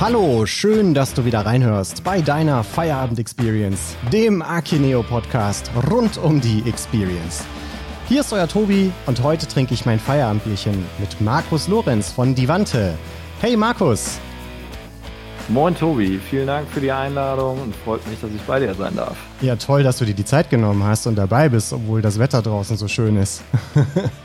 Hallo, schön, dass du wieder reinhörst bei deiner Feierabend Experience, dem Akineo Podcast rund um die Experience. Hier ist euer Tobi und heute trinke ich mein Feierabendbierchen mit Markus Lorenz von Divante. Hey Markus! Moin Tobi, vielen Dank für die Einladung und freut mich, dass ich bei dir sein darf. Ja, toll, dass du dir die Zeit genommen hast und dabei bist, obwohl das Wetter draußen so schön ist.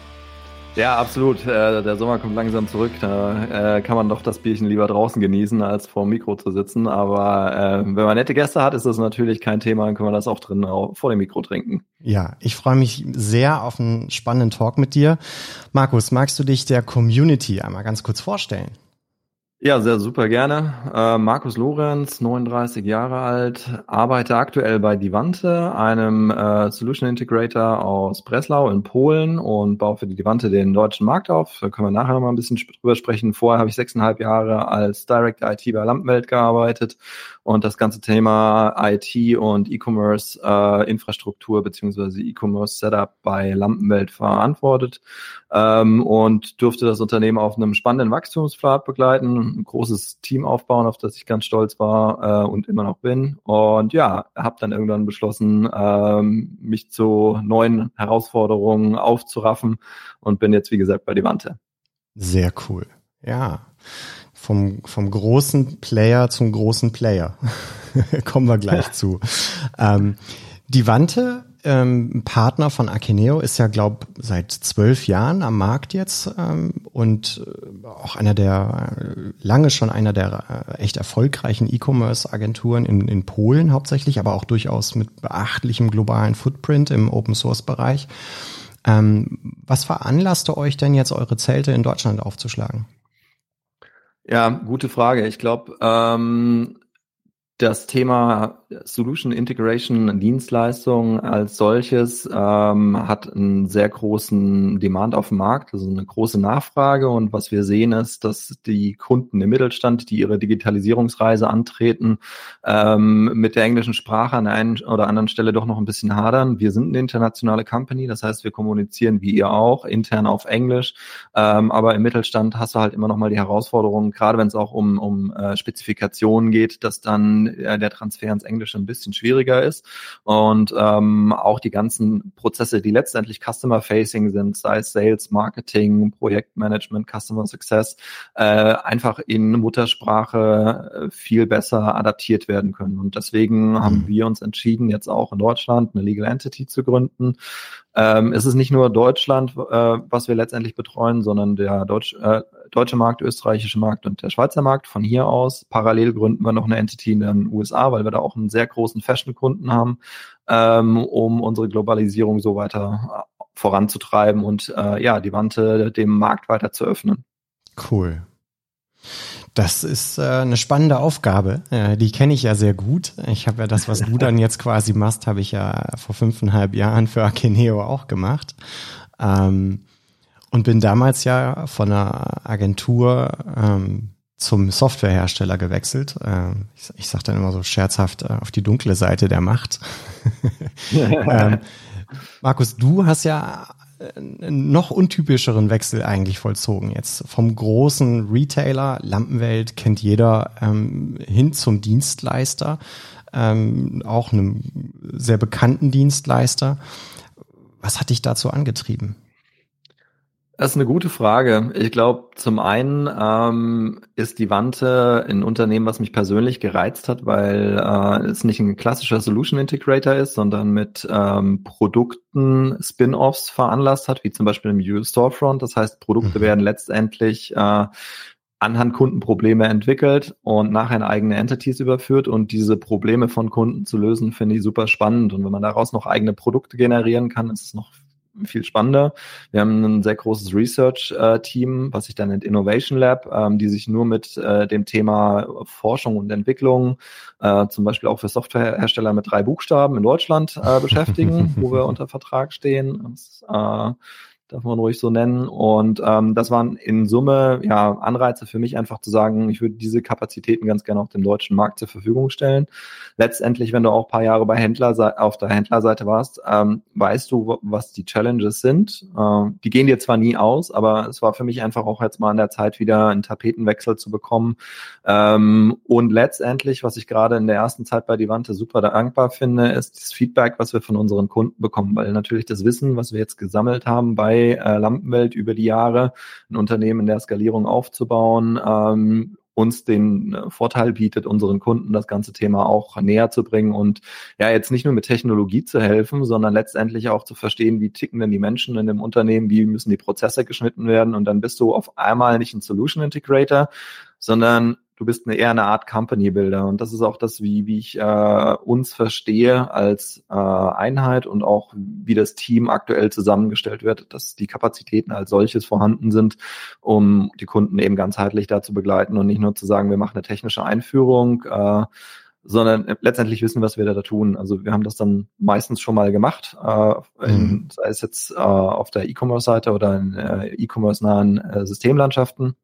Ja, absolut. Äh, der Sommer kommt langsam zurück. Da äh, kann man doch das Bierchen lieber draußen genießen, als vor dem Mikro zu sitzen. Aber äh, wenn man nette Gäste hat, ist das natürlich kein Thema. Dann können wir das auch drin auch vor dem Mikro trinken. Ja, ich freue mich sehr auf einen spannenden Talk mit dir. Markus, magst du dich der Community einmal ganz kurz vorstellen? Ja, sehr super gerne. Äh, Markus Lorenz, 39 Jahre alt, arbeite aktuell bei Divante, einem äh, Solution Integrator aus Breslau in Polen und baue für die Divante den deutschen Markt auf. Da können wir nachher noch mal ein bisschen drüber sprechen. Vorher habe ich sechseinhalb Jahre als Director IT bei Lampenwelt gearbeitet und das ganze Thema IT und E-Commerce äh, beziehungsweise E-Commerce Setup bei Lampenwelt verantwortet ähm, und durfte das Unternehmen auf einem spannenden Wachstumspfad begleiten, ein großes Team aufbauen, auf das ich ganz stolz war äh, und immer noch bin. Und ja, habe dann irgendwann beschlossen, ähm, mich zu neuen Herausforderungen aufzuraffen und bin jetzt, wie gesagt, bei Devante. Sehr cool. Ja. Vom, vom großen Player zum großen Player. Kommen wir gleich zu. Ähm, die Wante ähm, Partner von Akeneo, ist ja, glaube seit zwölf Jahren am Markt jetzt ähm, und äh, auch einer der, äh, lange schon einer der äh, echt erfolgreichen E-Commerce-Agenturen in, in Polen hauptsächlich, aber auch durchaus mit beachtlichem globalen Footprint im Open-Source-Bereich. Ähm, was veranlasste euch denn jetzt, eure Zelte in Deutschland aufzuschlagen? Ja, gute Frage. Ich glaube, ähm, das Thema Solution Integration Dienstleistung als solches ähm, hat einen sehr großen Demand auf dem Markt, also eine große Nachfrage. Und was wir sehen ist, dass die Kunden im Mittelstand, die ihre Digitalisierungsreise antreten, ähm, mit der englischen Sprache an der einen oder anderen Stelle doch noch ein bisschen hadern. Wir sind eine internationale Company, das heißt, wir kommunizieren wie ihr auch intern auf Englisch. Ähm, aber im Mittelstand hast du halt immer noch mal die Herausforderung, gerade wenn es auch um, um äh, Spezifikationen geht, dass dann äh, der Transfer ins Englische ein bisschen schwieriger ist. Und ähm, auch die ganzen Prozesse, die letztendlich Customer-Facing sind, sei es Sales, Marketing, Projektmanagement, Customer Success, äh, einfach in Muttersprache äh, viel besser adaptiert werden können. Und deswegen mhm. haben wir uns entschieden, jetzt auch in Deutschland eine Legal Entity zu gründen. Ähm, es ist nicht nur Deutschland, äh, was wir letztendlich betreuen, sondern der Deutsch, äh, deutsche Markt, österreichische Markt und der Schweizer Markt. Von hier aus parallel gründen wir noch eine Entity in den USA, weil wir da auch einen sehr großen Fashion-Kunden haben, ähm, um unsere Globalisierung so weiter äh, voranzutreiben und äh, ja, die Wante dem Markt weiter zu öffnen. Cool. Das ist äh, eine spannende Aufgabe. Äh, die kenne ich ja sehr gut. Ich habe ja das, was du dann jetzt quasi machst, habe ich ja vor fünfeinhalb Jahren für Akeneo auch gemacht. Ähm, und bin damals ja von einer Agentur ähm, zum Softwarehersteller gewechselt. Ähm, ich, ich sage dann immer so scherzhaft äh, auf die dunkle Seite der Macht. ähm, Markus, du hast ja noch untypischeren Wechsel eigentlich vollzogen. Jetzt vom großen Retailer, Lampenwelt kennt jeder, ähm, hin zum Dienstleister, ähm, auch einem sehr bekannten Dienstleister. Was hat dich dazu angetrieben? Das ist eine gute Frage. Ich glaube, zum einen ähm, ist die Wante ein Unternehmen, was mich persönlich gereizt hat, weil äh, es nicht ein klassischer Solution Integrator ist, sondern mit ähm, Produkten Spin-offs veranlasst hat, wie zum Beispiel im User Storefront. Das heißt, Produkte mhm. werden letztendlich äh, anhand Kundenprobleme entwickelt und nachher in eigene Entities überführt und diese Probleme von Kunden zu lösen, finde ich super spannend. Und wenn man daraus noch eigene Produkte generieren kann, ist es noch viel spannender. Wir haben ein sehr großes Research-Team, was sich dann nennt Innovation Lab, ähm, die sich nur mit äh, dem Thema Forschung und Entwicklung, äh, zum Beispiel auch für Softwarehersteller mit drei Buchstaben in Deutschland äh, beschäftigen, wo wir unter Vertrag stehen. Das, darf man ruhig so nennen. Und ähm, das waren in Summe ja Anreize für mich einfach zu sagen, ich würde diese Kapazitäten ganz gerne auf dem deutschen Markt zur Verfügung stellen. Letztendlich, wenn du auch paar Jahre bei Händler auf der Händlerseite warst, ähm, weißt du, was die Challenges sind. Ähm, die gehen dir zwar nie aus, aber es war für mich einfach auch jetzt mal an der Zeit, wieder einen Tapetenwechsel zu bekommen. Ähm, und letztendlich, was ich gerade in der ersten Zeit bei Divante super dankbar finde, ist das Feedback, was wir von unseren Kunden bekommen, weil natürlich das Wissen, was wir jetzt gesammelt haben bei äh, Lampenwelt über die Jahre, ein Unternehmen in der Skalierung aufzubauen, ähm, uns den äh, Vorteil bietet, unseren Kunden das ganze Thema auch näher zu bringen und ja, jetzt nicht nur mit Technologie zu helfen, sondern letztendlich auch zu verstehen, wie ticken denn die Menschen in dem Unternehmen, wie müssen die Prozesse geschnitten werden und dann bist du auf einmal nicht ein Solution Integrator, sondern du bist eine, eher eine Art Company Builder. Und das ist auch das, wie, wie ich äh, uns verstehe als äh, Einheit und auch wie das Team aktuell zusammengestellt wird, dass die Kapazitäten als solches vorhanden sind, um die Kunden eben ganzheitlich da zu begleiten und nicht nur zu sagen, wir machen eine technische Einführung, äh, sondern letztendlich wissen, was wir da tun. Also wir haben das dann meistens schon mal gemacht, äh, in, mhm. sei es jetzt äh, auf der E-Commerce-Seite oder in äh, E-Commerce-nahen äh, Systemlandschaften.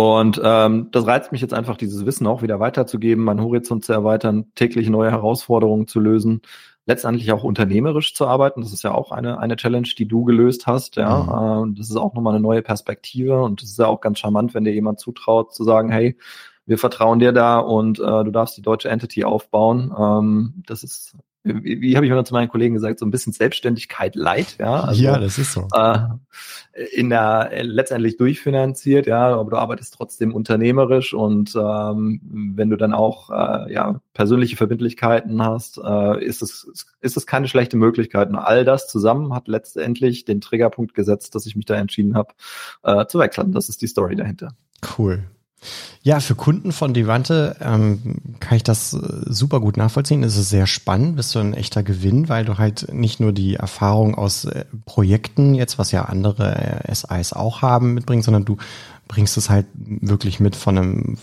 Und ähm, das reizt mich jetzt einfach, dieses Wissen auch wieder weiterzugeben, meinen Horizont zu erweitern, täglich neue Herausforderungen zu lösen, letztendlich auch unternehmerisch zu arbeiten. Das ist ja auch eine, eine Challenge, die du gelöst hast. Ja, mhm. äh, das ist auch nochmal eine neue Perspektive und das ist ja auch ganz charmant, wenn dir jemand zutraut, zu sagen, hey, wir vertrauen dir da und äh, du darfst die deutsche Entity aufbauen. Ähm, das ist wie, wie habe ich mal zu meinen Kollegen gesagt, so ein bisschen Selbstständigkeit light, ja. Also, ja, das ist so. Äh, in der äh, letztendlich durchfinanziert, ja, aber du arbeitest trotzdem unternehmerisch und ähm, wenn du dann auch äh, ja persönliche Verbindlichkeiten hast, äh, ist es ist es keine schlechte Möglichkeit. Und all das zusammen hat letztendlich den Triggerpunkt gesetzt, dass ich mich da entschieden habe, äh, zu wechseln. Das ist die Story dahinter. Cool. Ja, für Kunden von Devante ähm, kann ich das äh, super gut nachvollziehen. Es ist sehr spannend, bist du ein echter Gewinn, weil du halt nicht nur die Erfahrung aus äh, Projekten jetzt, was ja andere äh, SIs auch haben, mitbringst, sondern du bringst es halt wirklich mit von einem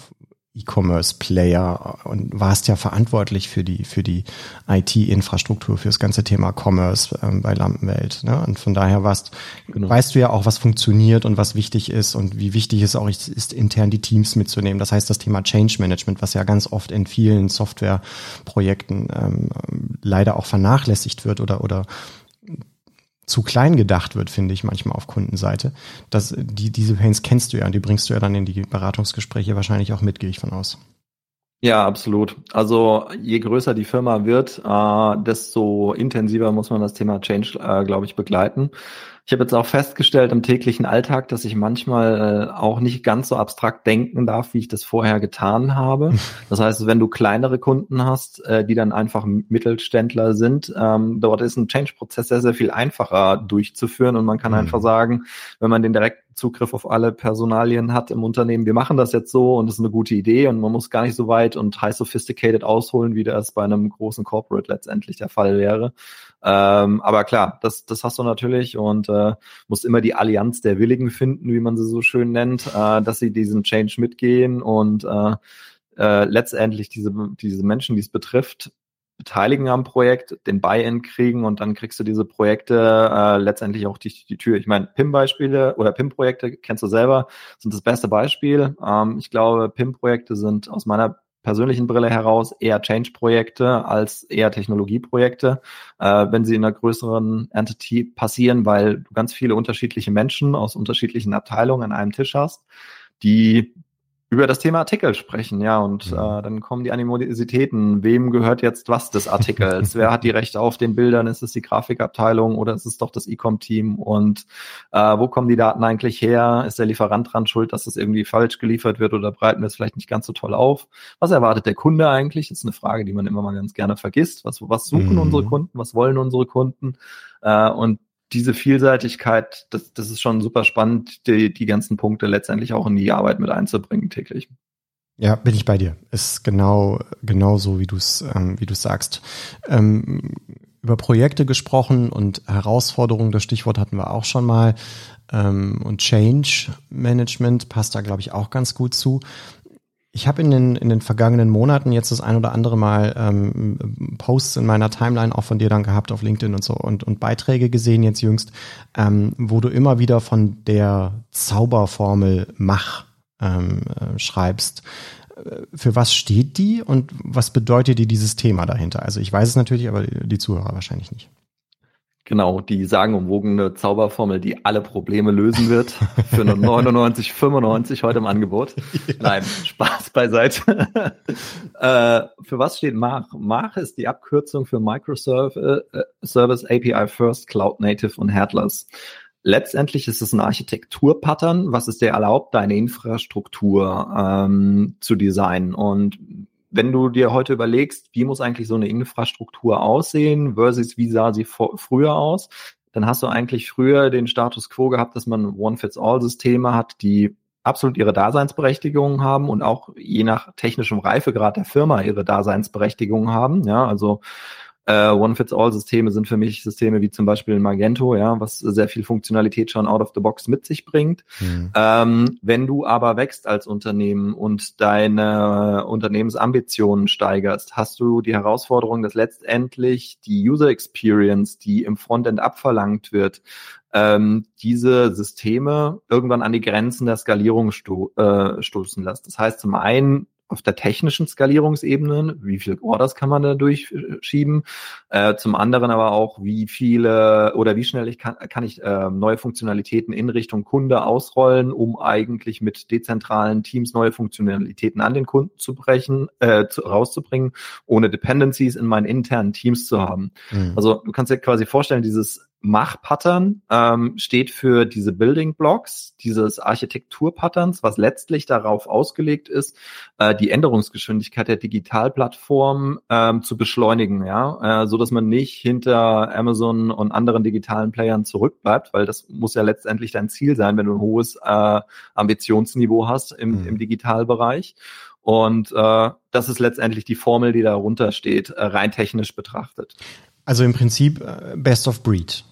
E-Commerce-Player und warst ja verantwortlich für die, für die IT-Infrastruktur, für das ganze Thema Commerce ähm, bei Lampenwelt. Ne? Und von daher warst, genau. weißt du ja auch, was funktioniert und was wichtig ist und wie wichtig es auch ist, ist, intern die Teams mitzunehmen. Das heißt, das Thema Change Management, was ja ganz oft in vielen Softwareprojekten ähm, leider auch vernachlässigt wird oder, oder zu klein gedacht wird, finde ich manchmal auf Kundenseite. Das, die, diese Pains kennst du ja und die bringst du ja dann in die Beratungsgespräche wahrscheinlich auch mit, gehe ich von aus. Ja, absolut. Also je größer die Firma wird, äh, desto intensiver muss man das Thema Change, äh, glaube ich, begleiten. Ich habe jetzt auch festgestellt im täglichen Alltag, dass ich manchmal äh, auch nicht ganz so abstrakt denken darf, wie ich das vorher getan habe. Das heißt, wenn du kleinere Kunden hast, äh, die dann einfach Mittelständler sind, ähm, dort ist ein Change-Prozess sehr, sehr viel einfacher durchzuführen und man kann mhm. einfach sagen, wenn man den direkten Zugriff auf alle Personalien hat im Unternehmen, wir machen das jetzt so und das ist eine gute Idee und man muss gar nicht so weit und high sophisticated ausholen, wie das bei einem großen Corporate letztendlich der Fall wäre. Ähm, aber klar, das, das hast du natürlich und äh, musst immer die Allianz der Willigen finden, wie man sie so schön nennt, äh, dass sie diesen Change mitgehen und äh, äh, letztendlich diese, diese Menschen, die es betrifft, beteiligen am Projekt, den Buy-in kriegen und dann kriegst du diese Projekte äh, letztendlich auch die, die Tür. Ich meine, PIM-Beispiele oder PIM-Projekte kennst du selber, sind das beste Beispiel. Ähm, ich glaube, PIM-Projekte sind aus meiner persönlichen Brille heraus eher Change-Projekte als eher Technologieprojekte, äh, wenn sie in einer größeren Entity passieren, weil du ganz viele unterschiedliche Menschen aus unterschiedlichen Abteilungen an einem Tisch hast, die über das Thema Artikel sprechen, ja, und mhm. äh, dann kommen die Animositäten. Wem gehört jetzt was des Artikels? Wer hat die Rechte auf den Bildern? Ist es die Grafikabteilung oder ist es doch das E-Com-Team? Und äh, wo kommen die Daten eigentlich her? Ist der Lieferant dran schuld, dass es irgendwie falsch geliefert wird oder breiten wir es vielleicht nicht ganz so toll auf? Was erwartet der Kunde eigentlich? Das ist eine Frage, die man immer mal ganz gerne vergisst. Was, was suchen mhm. unsere Kunden? Was wollen unsere Kunden? Äh, und diese Vielseitigkeit, das, das ist schon super spannend, die, die ganzen Punkte letztendlich auch in die Arbeit mit einzubringen täglich. Ja, bin ich bei dir. Ist genau, genau so, wie du es, ähm, wie du sagst. Ähm, über Projekte gesprochen und Herausforderungen, das Stichwort hatten wir auch schon mal. Ähm, und Change Management passt da, glaube ich, auch ganz gut zu Ich habe in den, in den vergangenen Monaten jetzt das ein oder andere Mal ähm, Posts in meiner Timeline auch von dir dann gehabt auf LinkedIn und so und, und Beiträge gesehen jetzt jüngst, ähm, wo du immer wieder von der Zauberformel Mach ähm, äh, schreibst. Äh, für was steht die und was bedeutet dir dieses Thema dahinter? Also ich weiß es natürlich, aber die Zuhörer wahrscheinlich nicht. Genau, die sagenumwogene Zauberformel, die alle Probleme lösen wird, für eine 99,95 heute im Angebot. Ja. Nein, Spaß beiseite. äh, für was steht Mach? Mach ist die Abkürzung für Microservice äh, API First, Cloud Native und Headless. Letztendlich ist es ein Architekturpattern, was es dir erlaubt, deine Infrastruktur ähm, zu designen. Und wenn du dir heute überlegst, wie muss eigentlich so eine Infrastruktur aussehen versus wie sah sie vor, früher aus, dann hast du eigentlich früher den Status quo gehabt, dass man One-Fits-All-Systeme hat, die absolut ihre Daseinsberechtigung haben und auch je nach technischem Reifegrad der Firma ihre Daseinsberechtigung haben. Ja, also äh, One-Fits-All-Systeme sind für mich Systeme wie zum Beispiel Magento, ja, was sehr viel Funktionalität schon out of the box mit sich bringt. Mhm. Ähm, wenn du aber wächst als Unternehmen und deine Unternehmensambitionen steigerst, hast du die Herausforderung, dass letztendlich die User Experience, die im Frontend abverlangt wird, ähm, diese Systeme irgendwann an die Grenzen der Skalierung sto äh, stoßen lässt. Das heißt, zum einen auf der technischen Skalierungsebene, wie viele Orders kann man da durchschieben, äh, zum anderen aber auch, wie viele oder wie schnell ich kann, kann ich äh, neue Funktionalitäten in Richtung Kunde ausrollen, um eigentlich mit dezentralen Teams neue Funktionalitäten an den Kunden zu brechen, äh, zu, rauszubringen, ohne Dependencies in meinen internen Teams zu haben. Mhm. Also du kannst dir quasi vorstellen, dieses Mach-Pattern ähm, steht für diese Building Blocks, dieses Architektur-Patterns, was letztlich darauf ausgelegt ist, äh, die Änderungsgeschwindigkeit der Digitalplattform ähm, zu beschleunigen, ja, äh, so dass man nicht hinter Amazon und anderen digitalen Playern zurückbleibt, weil das muss ja letztendlich dein Ziel sein, wenn du ein hohes äh, Ambitionsniveau hast im, mhm. im Digitalbereich. Und äh, das ist letztendlich die Formel, die darunter steht, äh, rein technisch betrachtet. Also im Prinzip äh, Best of Breed.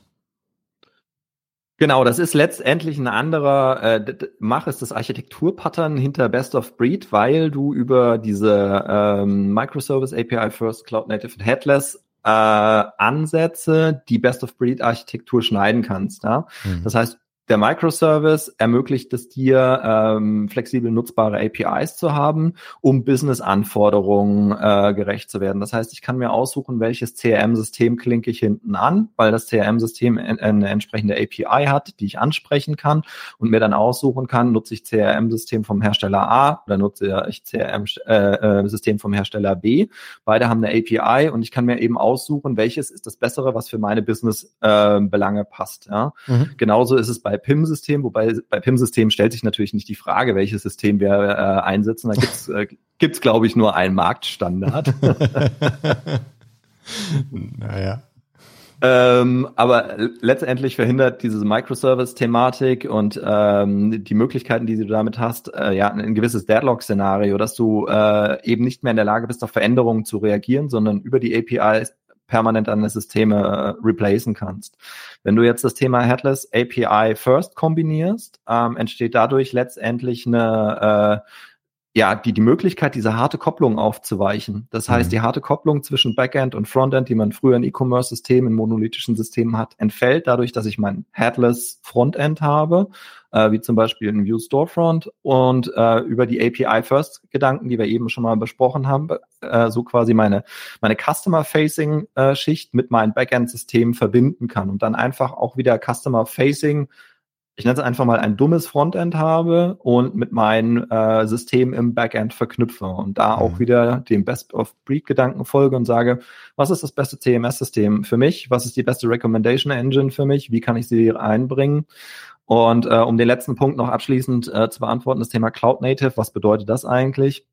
Genau, das ist letztendlich ein anderer, äh, Mach ist das Architekturpattern hinter Best of Breed, weil du über diese ähm, Microservice API First Cloud Native und Headless äh, Ansätze die Best of Breed Architektur schneiden kannst. Ja? Mhm. Das heißt, der Microservice ermöglicht es dir, ähm, flexibel nutzbare APIs zu haben, um Business-Anforderungen äh, gerecht zu werden. Das heißt, ich kann mir aussuchen, welches CRM-System klinke ich hinten an, weil das CRM-System eine entsprechende API hat, die ich ansprechen kann und mir dann aussuchen kann, nutze ich CRM-System vom Hersteller A oder nutze ich CRM-System äh, äh vom Hersteller B. Beide haben eine API und ich kann mir eben aussuchen, welches ist das Bessere, was für meine Business-Belange äh, passt. Ja? Mhm. Genauso ist es bei bei PIM-System, wobei bei PIM-System stellt sich natürlich nicht die Frage, welches System wir äh, einsetzen. Da gibt's äh, gibt's glaube ich, nur einen Marktstandard. naja. Ähm, aber letztendlich verhindert diese Microservice-Thematik und ähm, die Möglichkeiten, die du damit hast, äh, ja, ein gewisses Deadlock-Szenario, dass du äh, eben nicht mehr in der Lage bist, auf Veränderungen zu reagieren, sondern über die APIs permanent deine Systeme äh, replacen kannst. Wenn du jetzt das Thema Headless API First kombinierst, ähm, entsteht dadurch letztendlich eine äh, ja, die, die Möglichkeit, diese harte Kopplung aufzuweichen. Das heißt, mhm. die harte Kopplung zwischen Backend und Frontend, die man früher in E-Commerce-Systemen, in monolithischen Systemen hat, entfällt dadurch, dass ich mein Headless Frontend habe, äh, wie zum Beispiel in View Storefront und äh, über die API First Gedanken, die wir eben schon mal besprochen haben, äh, so quasi meine, meine Customer Facing äh, Schicht mit meinem Backend System verbinden kann und dann einfach auch wieder Customer Facing ich nenne es einfach mal ein dummes Frontend habe und mit meinem äh, System im Backend verknüpfe und da mhm. auch wieder dem Best-of-Breed-Gedanken folge und sage, was ist das beste CMS-System für mich? Was ist die beste Recommendation Engine für mich? Wie kann ich sie einbringen? Und äh, um den letzten Punkt noch abschließend äh, zu beantworten, das Thema Cloud Native, was bedeutet das eigentlich?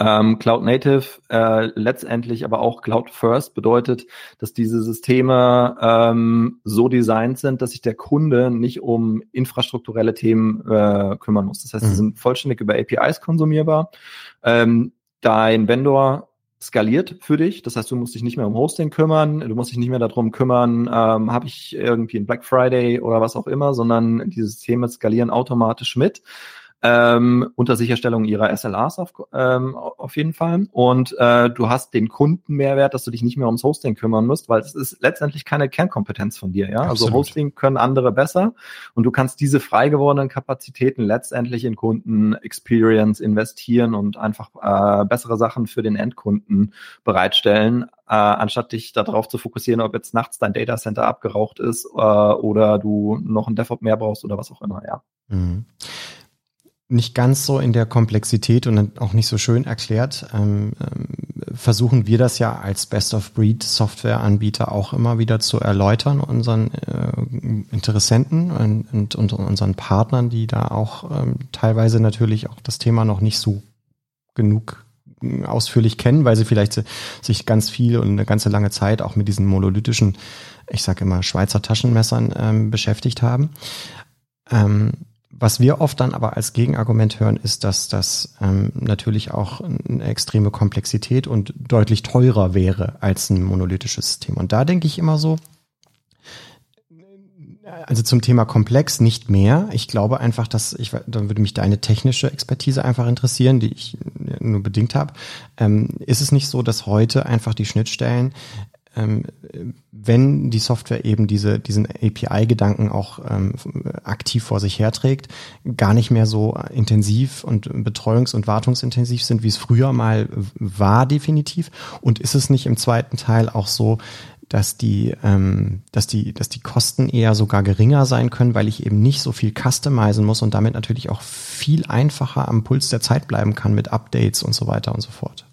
Ähm, Cloud Native äh, letztendlich aber auch Cloud First bedeutet, dass diese Systeme ähm, so designt sind, dass sich der Kunde nicht um infrastrukturelle Themen äh, kümmern muss. Das heißt, sie mhm. sind vollständig über APIs konsumierbar. Ähm, dein Vendor skaliert für dich. Das heißt, du musst dich nicht mehr um Hosting kümmern, du musst dich nicht mehr darum kümmern, ähm, habe ich irgendwie ein Black Friday oder was auch immer, sondern die Systeme skalieren automatisch mit. Ähm, unter Sicherstellung ihrer SLAs auf, ähm, auf jeden Fall. Und äh, du hast den Kundenmehrwert, dass du dich nicht mehr ums Hosting kümmern musst, weil es ist letztendlich keine Kernkompetenz von dir. Ja, also Hosting können andere besser und du kannst diese frei gewordenen Kapazitäten letztendlich in Kunden Experience investieren und einfach äh, bessere Sachen für den Endkunden bereitstellen, äh, anstatt dich darauf zu fokussieren, ob jetzt nachts dein Datacenter abgeraucht ist äh, oder du noch ein DevOps mehr brauchst oder was auch immer. Ja. Mhm nicht ganz so in der Komplexität und auch nicht so schön erklärt, ähm, ähm, versuchen wir das ja als Best-of-Breed-Software-Anbieter auch immer wieder zu erläutern, unseren äh, Interessenten und, und, und, unseren Partnern, die da auch ähm, teilweise natürlich auch das Thema noch nicht so genug äh, ausführlich kennen, weil sie vielleicht sich ganz viel und eine ganze lange Zeit auch mit diesen monolithischen, ich sage immer Schweizer Taschenmessern ähm, beschäftigt haben. Was wir oft dann aber als Gegenargument hören, ist, dass das ähm, natürlich auch eine extreme Komplexität und deutlich teurer wäre als ein monolithisches System. Und da denke ich immer so, also zum Thema komplex nicht mehr. Ich glaube einfach, dass ich, dann würde mich deine technische Expertise einfach interessieren, die ich nur bedingt habe. Ähm, ist es nicht so, dass heute einfach die Schnittstellen ähm, wenn die Software eben diese, diesen API-Gedanken auch ähm, aktiv vor sich herträgt, gar nicht mehr so intensiv und betreuungs- und wartungsintensiv sind, wie es früher mal war, definitiv. Und ist es nicht im zweiten Teil auch so, dass die, ähm, dass die, dass die Kosten eher sogar geringer sein können, weil ich eben nicht so viel customizen muss und damit natürlich auch viel einfacher am Puls der Zeit bleiben kann mit Updates und so weiter und so fort.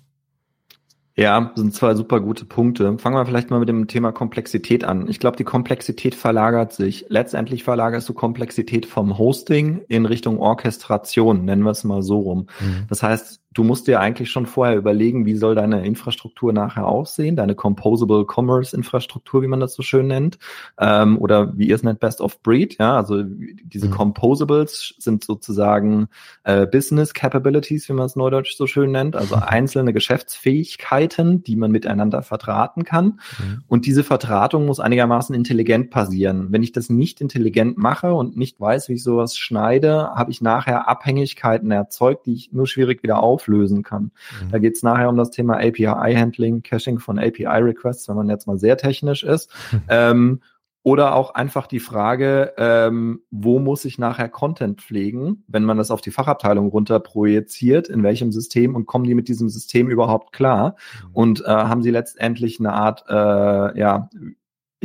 Ja, sind zwei super gute Punkte. Fangen wir vielleicht mal mit dem Thema Komplexität an. Ich glaube, die Komplexität verlagert sich. Letztendlich verlagerst du Komplexität vom Hosting in Richtung Orchestration, nennen wir es mal so rum. Mhm. Das heißt, du musst dir eigentlich schon vorher überlegen, wie soll deine Infrastruktur nachher aussehen, deine Composable Commerce Infrastruktur, wie man das so schön nennt, ähm, oder wie ihr es nennt, Best of Breed. Ja, also diese mhm. Composables sind sozusagen äh, Business Capabilities, wie man es neudeutsch so schön nennt, also mhm. einzelne Geschäftsfähigkeiten, die man miteinander vertraten kann. Mhm. Und diese Vertratung muss einigermaßen intelligent passieren. Wenn ich das nicht intelligent mache und nicht weiß, wie ich sowas schneide, habe ich nachher Abhängigkeiten erzeugt, die ich nur schwierig wieder auf auflösen kann. Mhm. Da geht es nachher um das Thema API-Handling, Caching von API-Requests, wenn man jetzt mal sehr technisch ist. Mhm. Ähm, oder auch einfach die Frage, ähm, wo muss ich nachher Content pflegen, wenn man das auf die Fachabteilung runter projiziert, in welchem System und kommen die mit diesem System überhaupt klar? Mhm. Und äh, haben sie letztendlich eine Art, äh, ja,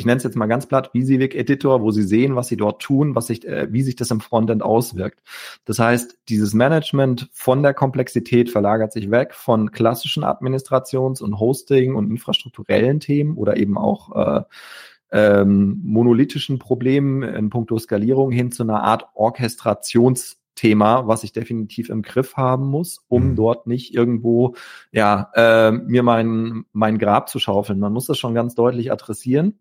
ich nenne es jetzt mal ganz platt, Visivik Editor, wo Sie sehen, was Sie dort tun, was sich, äh, wie sich das im Frontend auswirkt. Das heißt, dieses Management von der Komplexität verlagert sich weg von klassischen Administrations- und Hosting- und infrastrukturellen Themen oder eben auch äh, ähm, monolithischen Problemen in puncto Skalierung hin zu einer Art Orchestrations- Thema, was ich definitiv im Griff haben muss, um mhm. dort nicht irgendwo ja äh, mir mein mein Grab zu schaufeln. Man muss das schon ganz deutlich adressieren.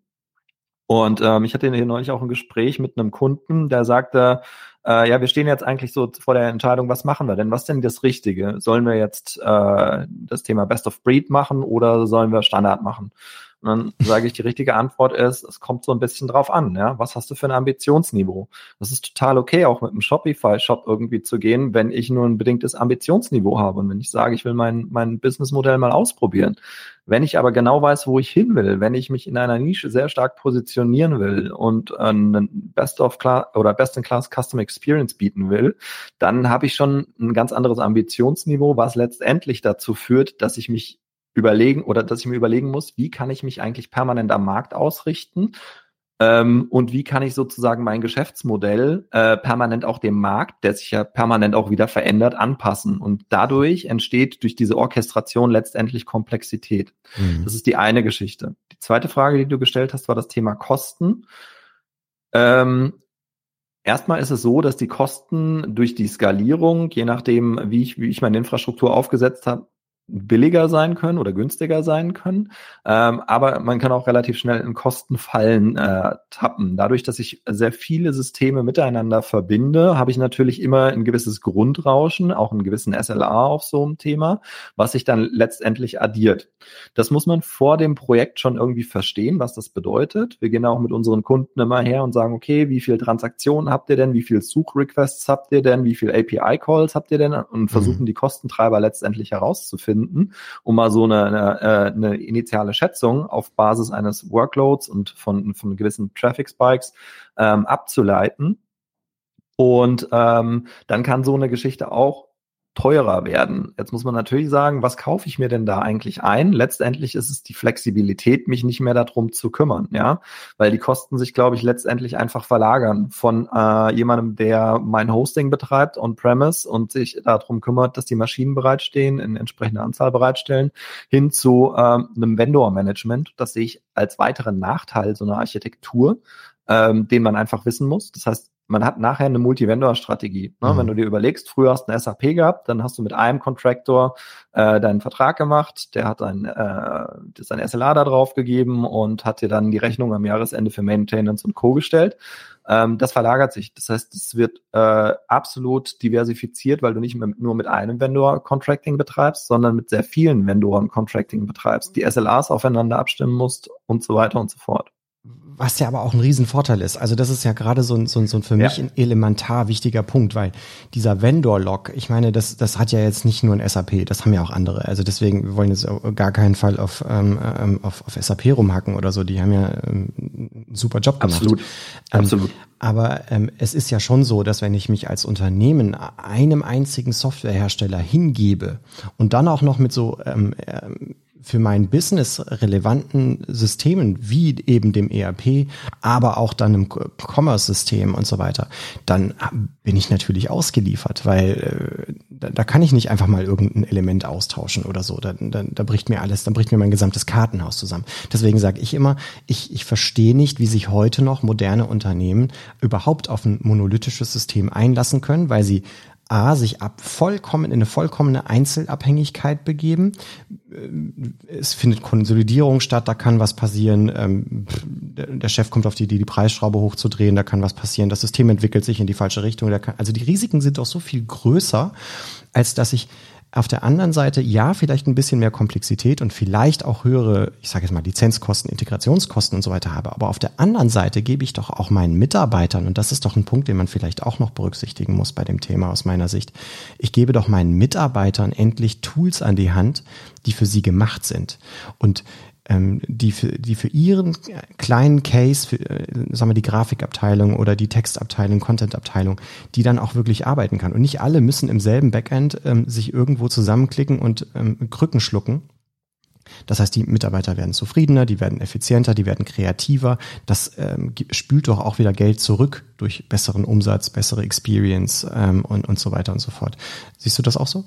Und ähm, ich hatte hier neulich auch ein Gespräch mit einem Kunden, der sagte, äh, ja, wir stehen jetzt eigentlich so vor der Entscheidung, was machen wir denn? Was denn das Richtige? Sollen wir jetzt äh, das Thema Best of Breed machen oder sollen wir Standard machen? Und dann sage ich, die richtige Antwort ist, es kommt so ein bisschen drauf an, ja. Was hast du für ein Ambitionsniveau? Das ist total okay, auch mit einem Shopify-Shop irgendwie zu gehen, wenn ich nur ein bedingtes Ambitionsniveau habe und wenn ich sage, ich will mein, mein Businessmodell mal ausprobieren. Wenn ich aber genau weiß, wo ich hin will, wenn ich mich in einer Nische sehr stark positionieren will und einen Best of Class oder Best in Class Custom Experience bieten will, dann habe ich schon ein ganz anderes Ambitionsniveau, was letztendlich dazu führt, dass ich mich überlegen oder dass ich mir überlegen muss, wie kann ich mich eigentlich permanent am Markt ausrichten ähm, und wie kann ich sozusagen mein Geschäftsmodell äh, permanent auch dem Markt, der sich ja permanent auch wieder verändert, anpassen. Und dadurch entsteht durch diese Orchestration letztendlich Komplexität. Mhm. Das ist die eine Geschichte. Die zweite Frage, die du gestellt hast, war das Thema Kosten. Ähm, Erstmal ist es so, dass die Kosten durch die Skalierung, je nachdem, wie ich, wie ich meine Infrastruktur aufgesetzt habe, billiger sein können oder günstiger sein können. Ähm, aber man kann auch relativ schnell in Kostenfallen äh, tappen. Dadurch, dass ich sehr viele Systeme miteinander verbinde, habe ich natürlich immer ein gewisses Grundrauschen, auch einen gewissen SLA auf so einem Thema, was sich dann letztendlich addiert. Das muss man vor dem Projekt schon irgendwie verstehen, was das bedeutet. Wir gehen auch mit unseren Kunden immer her und sagen, okay, wie viele Transaktionen habt ihr denn? Wie viele Suchrequests habt ihr denn? Wie viele API-Calls habt ihr denn? Und versuchen mhm. die Kostentreiber letztendlich herauszufinden finden, um mal so eine, eine, äh, eine initiale Schätzung auf Basis eines Workloads und von, von gewissen Traffic Spikes ähm, abzuleiten. Und ähm, dann kann so eine Geschichte auch teurer werden. Jetzt muss man natürlich sagen, was kaufe ich mir denn da eigentlich ein? Letztendlich ist es die Flexibilität, mich nicht mehr darum zu kümmern, ja, weil die Kosten sich, glaube ich, letztendlich einfach verlagern von äh, jemandem, der mein Hosting betreibt on-premise und sich darum kümmert, dass die Maschinen bereitstehen, in entsprechender Anzahl bereitstellen, hin zu ähm, einem Vendor-Management. Das sehe ich als weiteren Nachteil so einer Architektur, ähm, den man einfach wissen muss. Das heißt, man hat nachher eine Multi-Vendor-Strategie. Ne? Mhm. Wenn du dir überlegst, früher hast du eine SAP gehabt, dann hast du mit einem Contractor äh, deinen Vertrag gemacht, der hat ein, äh, sein SLA da drauf gegeben und hat dir dann die Rechnung am Jahresende für Maintenance und Co. gestellt. Ähm, das verlagert sich. Das heißt, es wird äh, absolut diversifiziert, weil du nicht mehr, nur mit einem Vendor Contracting betreibst, sondern mit sehr vielen Vendoren Contracting betreibst, die SLAs aufeinander abstimmen musst und so weiter und so fort. Was ja aber auch ein Riesenvorteil ist. Also das ist ja gerade so ein, so ein, so ein für mich ja. ein elementar wichtiger Punkt, weil dieser Vendor-Log, ich meine, das, das hat ja jetzt nicht nur ein SAP, das haben ja auch andere. Also deswegen, wir wollen jetzt gar keinen Fall auf, ähm, ähm auf, auf SAP rumhacken oder so. Die haben ja ähm, einen super Job gemacht. Absolut. Ähm, Absolut. Aber ähm, es ist ja schon so, dass wenn ich mich als Unternehmen einem einzigen Softwarehersteller hingebe und dann auch noch mit so ähm, ähm für mein Business relevanten Systemen wie eben dem ERP, aber auch dann im Commerce-System und so weiter, dann bin ich natürlich ausgeliefert, weil äh, da, kann ich nicht einfach mal irgendein Element austauschen oder so. Da, da, da bricht mir alles, dann bricht mir mein gesamtes Kartenhaus zusammen. Deswegen sage ich immer, ich, ich verstehe nicht, wie sich heute noch moderne Unternehmen überhaupt auf ein monolithisches System einlassen können, weil sie A, sich ab vollkommen in eine vollkommene Einzelabhängigkeit begeben. Es findet Konsolidierung statt, da kann was passieren. Ähm, der Chef kommt auf die Idee, die Preisschraube hochzudrehen, da kann was passieren. Das System entwickelt sich in die falsche Richtung. also die Risiken sind doch so viel größer, als dass ich auf der anderen Seite ja vielleicht ein bisschen mehr Komplexität und vielleicht auch höhere, ich sage jetzt mal Lizenzkosten, Integrationskosten und so weiter habe. Aber auf der anderen Seite gebe ich doch auch meinen Mitarbeitern, und das ist doch ein Punkt, den man vielleicht auch noch berücksichtigen muss bei dem Thema aus meiner Sicht, ich gebe doch meinen Mitarbeitern endlich Tools an die Hand, die für sie gemacht sind. Und ähm, die, für, die für ihren kleinen Case, für, äh, sagen wir die Grafikabteilung oder die Textabteilung, Contentabteilung, die dann auch wirklich arbeiten kann. Und nicht alle müssen im selben Backend ähm, sich irgendwo zusammenklicken und ähm, Krücken schlucken. Das heißt, die Mitarbeiter werden zufriedener, die werden effizienter, die werden kreativer. Das ähm, spült doch auch wieder Geld zurück durch besseren Umsatz, bessere Experience ähm, und, und so weiter und so fort. Siehst du das auch so?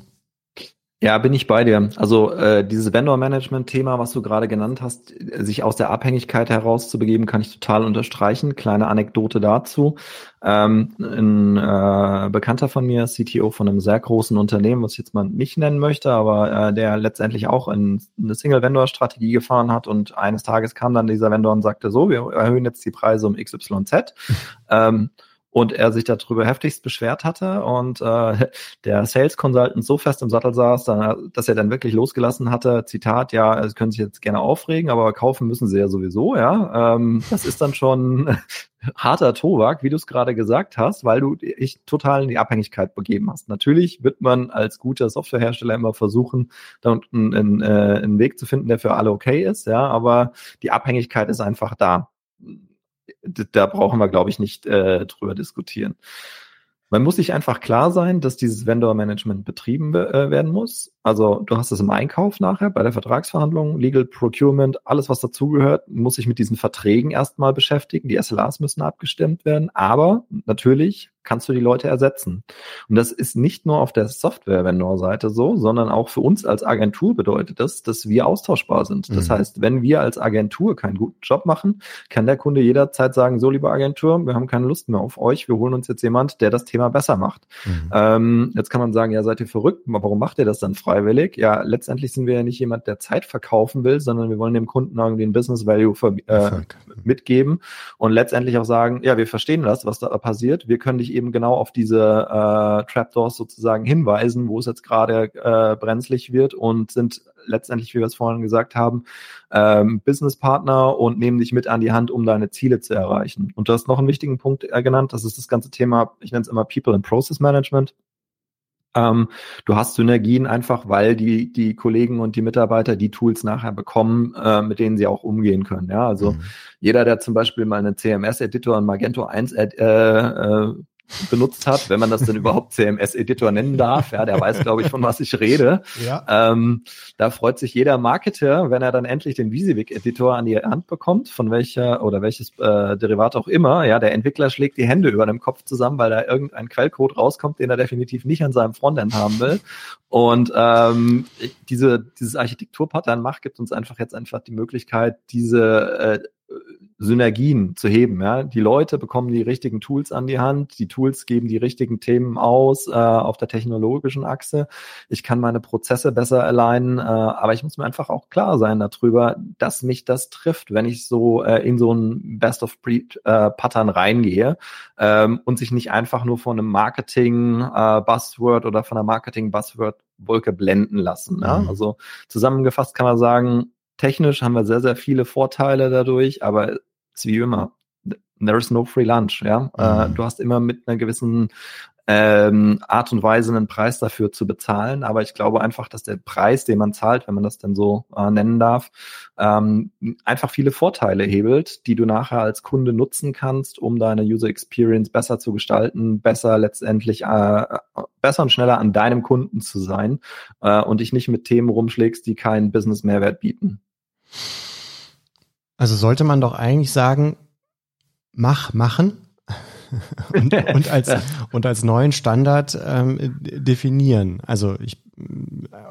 Ja, bin ich bei dir. Also äh, dieses Vendor-Management-Thema, was du gerade genannt hast, sich aus der Abhängigkeit herauszubegeben, kann ich total unterstreichen. Kleine Anekdote dazu. Ähm, ein äh, Bekannter von mir, CTO von einem sehr großen Unternehmen, was ich jetzt mal nicht nennen möchte, aber äh, der letztendlich auch in, eine Single-Vendor-Strategie gefahren hat und eines Tages kam dann dieser Vendor und sagte so, wir erhöhen jetzt die Preise um XYZ. ähm, und er sich darüber heftigst beschwert hatte und äh, der Sales Consultant so fest im Sattel saß, dass er dann wirklich losgelassen hatte, Zitat, ja, Sie können sich jetzt gerne aufregen, aber kaufen müssen Sie ja sowieso, ja. Ähm, das ist dann schon harter Tobak, wie du es gerade gesagt hast, weil du dich total in die Abhängigkeit begeben hast. Natürlich wird man als guter Softwarehersteller immer versuchen, da einen, einen, äh, einen Weg zu finden, der für alle okay ist, ja, aber die Abhängigkeit ist einfach da da brauchen wir, glaube ich, nicht äh, drüber diskutieren. Man muss sich einfach klar sein, dass dieses Vendor-Management betrieben äh, werden muss. Also du hast es im Einkauf nachher, bei der Vertragsverhandlung, Legal Procurement, alles was dazugehört, muss sich mit diesen Verträgen erstmal beschäftigen. Die SLAs müssen abgestimmt werden. Aber natürlich kannst du die Leute ersetzen. Und das ist nicht nur auf der Software-Vendor-Seite so, sondern auch für uns als Agentur bedeutet das, dass wir austauschbar sind. Das mhm. heißt, wenn wir als Agentur keinen guten Job machen, kann der Kunde jederzeit sagen, so liebe Agentur, wir haben keine Lust mehr auf euch, wir holen uns jetzt jemand, der das Thema besser macht. Mhm. Ähm, jetzt kann man sagen, ja, seid ihr verrückt, warum macht ihr das dann frei? Unfreiwillig. Ja, letztendlich sind wir ja nicht jemand, der Zeit verkaufen will, sondern wir wollen dem Kunden irgendwie ein Business Value äh, mitgeben und letztendlich auch sagen, ja, wir verstehen das, was da passiert. Wir können dich eben genau auf diese äh, Trapdoors sozusagen hinweisen, wo es jetzt gerade äh, brenzlig wird und sind letztendlich, wie wir es vorhin gesagt haben, ähm, Businesspartner und nehmen dich mit an die Hand, um deine Ziele zu erreichen. Und du hast noch einen wichtigen Punkt äh, genannt, das ist das ganze Thema, ich nenne es immer People and Process Management. Ähm, du hast Synergien einfach, weil die, die Kollegen und die Mitarbeiter die Tools nachher bekommen, äh, mit denen sie auch umgehen können. Ja, also mhm. jeder, der zum Beispiel mal einen CMS-Editor und Magento 1 äh, äh, benutzt hat, wenn man das denn überhaupt CMS-Editor nennen darf. Ja, der weiß, glaube ich, von was ich rede. Ja. Ähm, da freut sich jeder Marketer, wenn er dann endlich den Visivik-Editor an die Hand bekommt, von welcher oder welches äh, Derivat auch immer. Ja, der Entwickler schlägt die Hände über dem Kopf zusammen, weil da irgendein Quellcode rauskommt, den er definitiv nicht an seinem Frontend haben will. Und ähm, diese, dieses Architekturpattern macht, gibt uns einfach jetzt einfach die Möglichkeit, diese äh, Synergien zu heben. Ja? Die Leute bekommen die richtigen Tools an die Hand, die Tools geben die richtigen Themen aus äh, auf der technologischen Achse. Ich kann meine Prozesse besser alignen, äh, aber ich muss mir einfach auch klar sein darüber, dass mich das trifft, wenn ich so äh, in so ein Best-of-Breed-Pattern äh, reingehe ähm, und sich nicht einfach nur von einem Marketing-Buzzword äh, oder von einer Marketing-Buzzword-Wolke blenden lassen. Ja? Mhm. Also zusammengefasst kann man sagen, technisch haben wir sehr, sehr viele Vorteile dadurch, aber es ist wie immer. There is no free lunch, ja. Äh, mhm. du hast immer mit einer gewissen ähm, Art und Weise einen Preis dafür zu bezahlen. Aber ich glaube einfach, dass der Preis, den man zahlt, wenn man das denn so äh, nennen darf, ähm, einfach viele Vorteile hebelt, die du nachher als Kunde nutzen kannst, um deine User Experience besser zu gestalten, besser letztendlich, äh, besser und schneller an deinem Kunden zu sein äh, und dich nicht mit Themen rumschlägst, die keinen Business-Mehrwert bieten. Also sollte man doch eigentlich sagen, mach, machen und, und, als, und als neuen Standard ähm, definieren. Also ich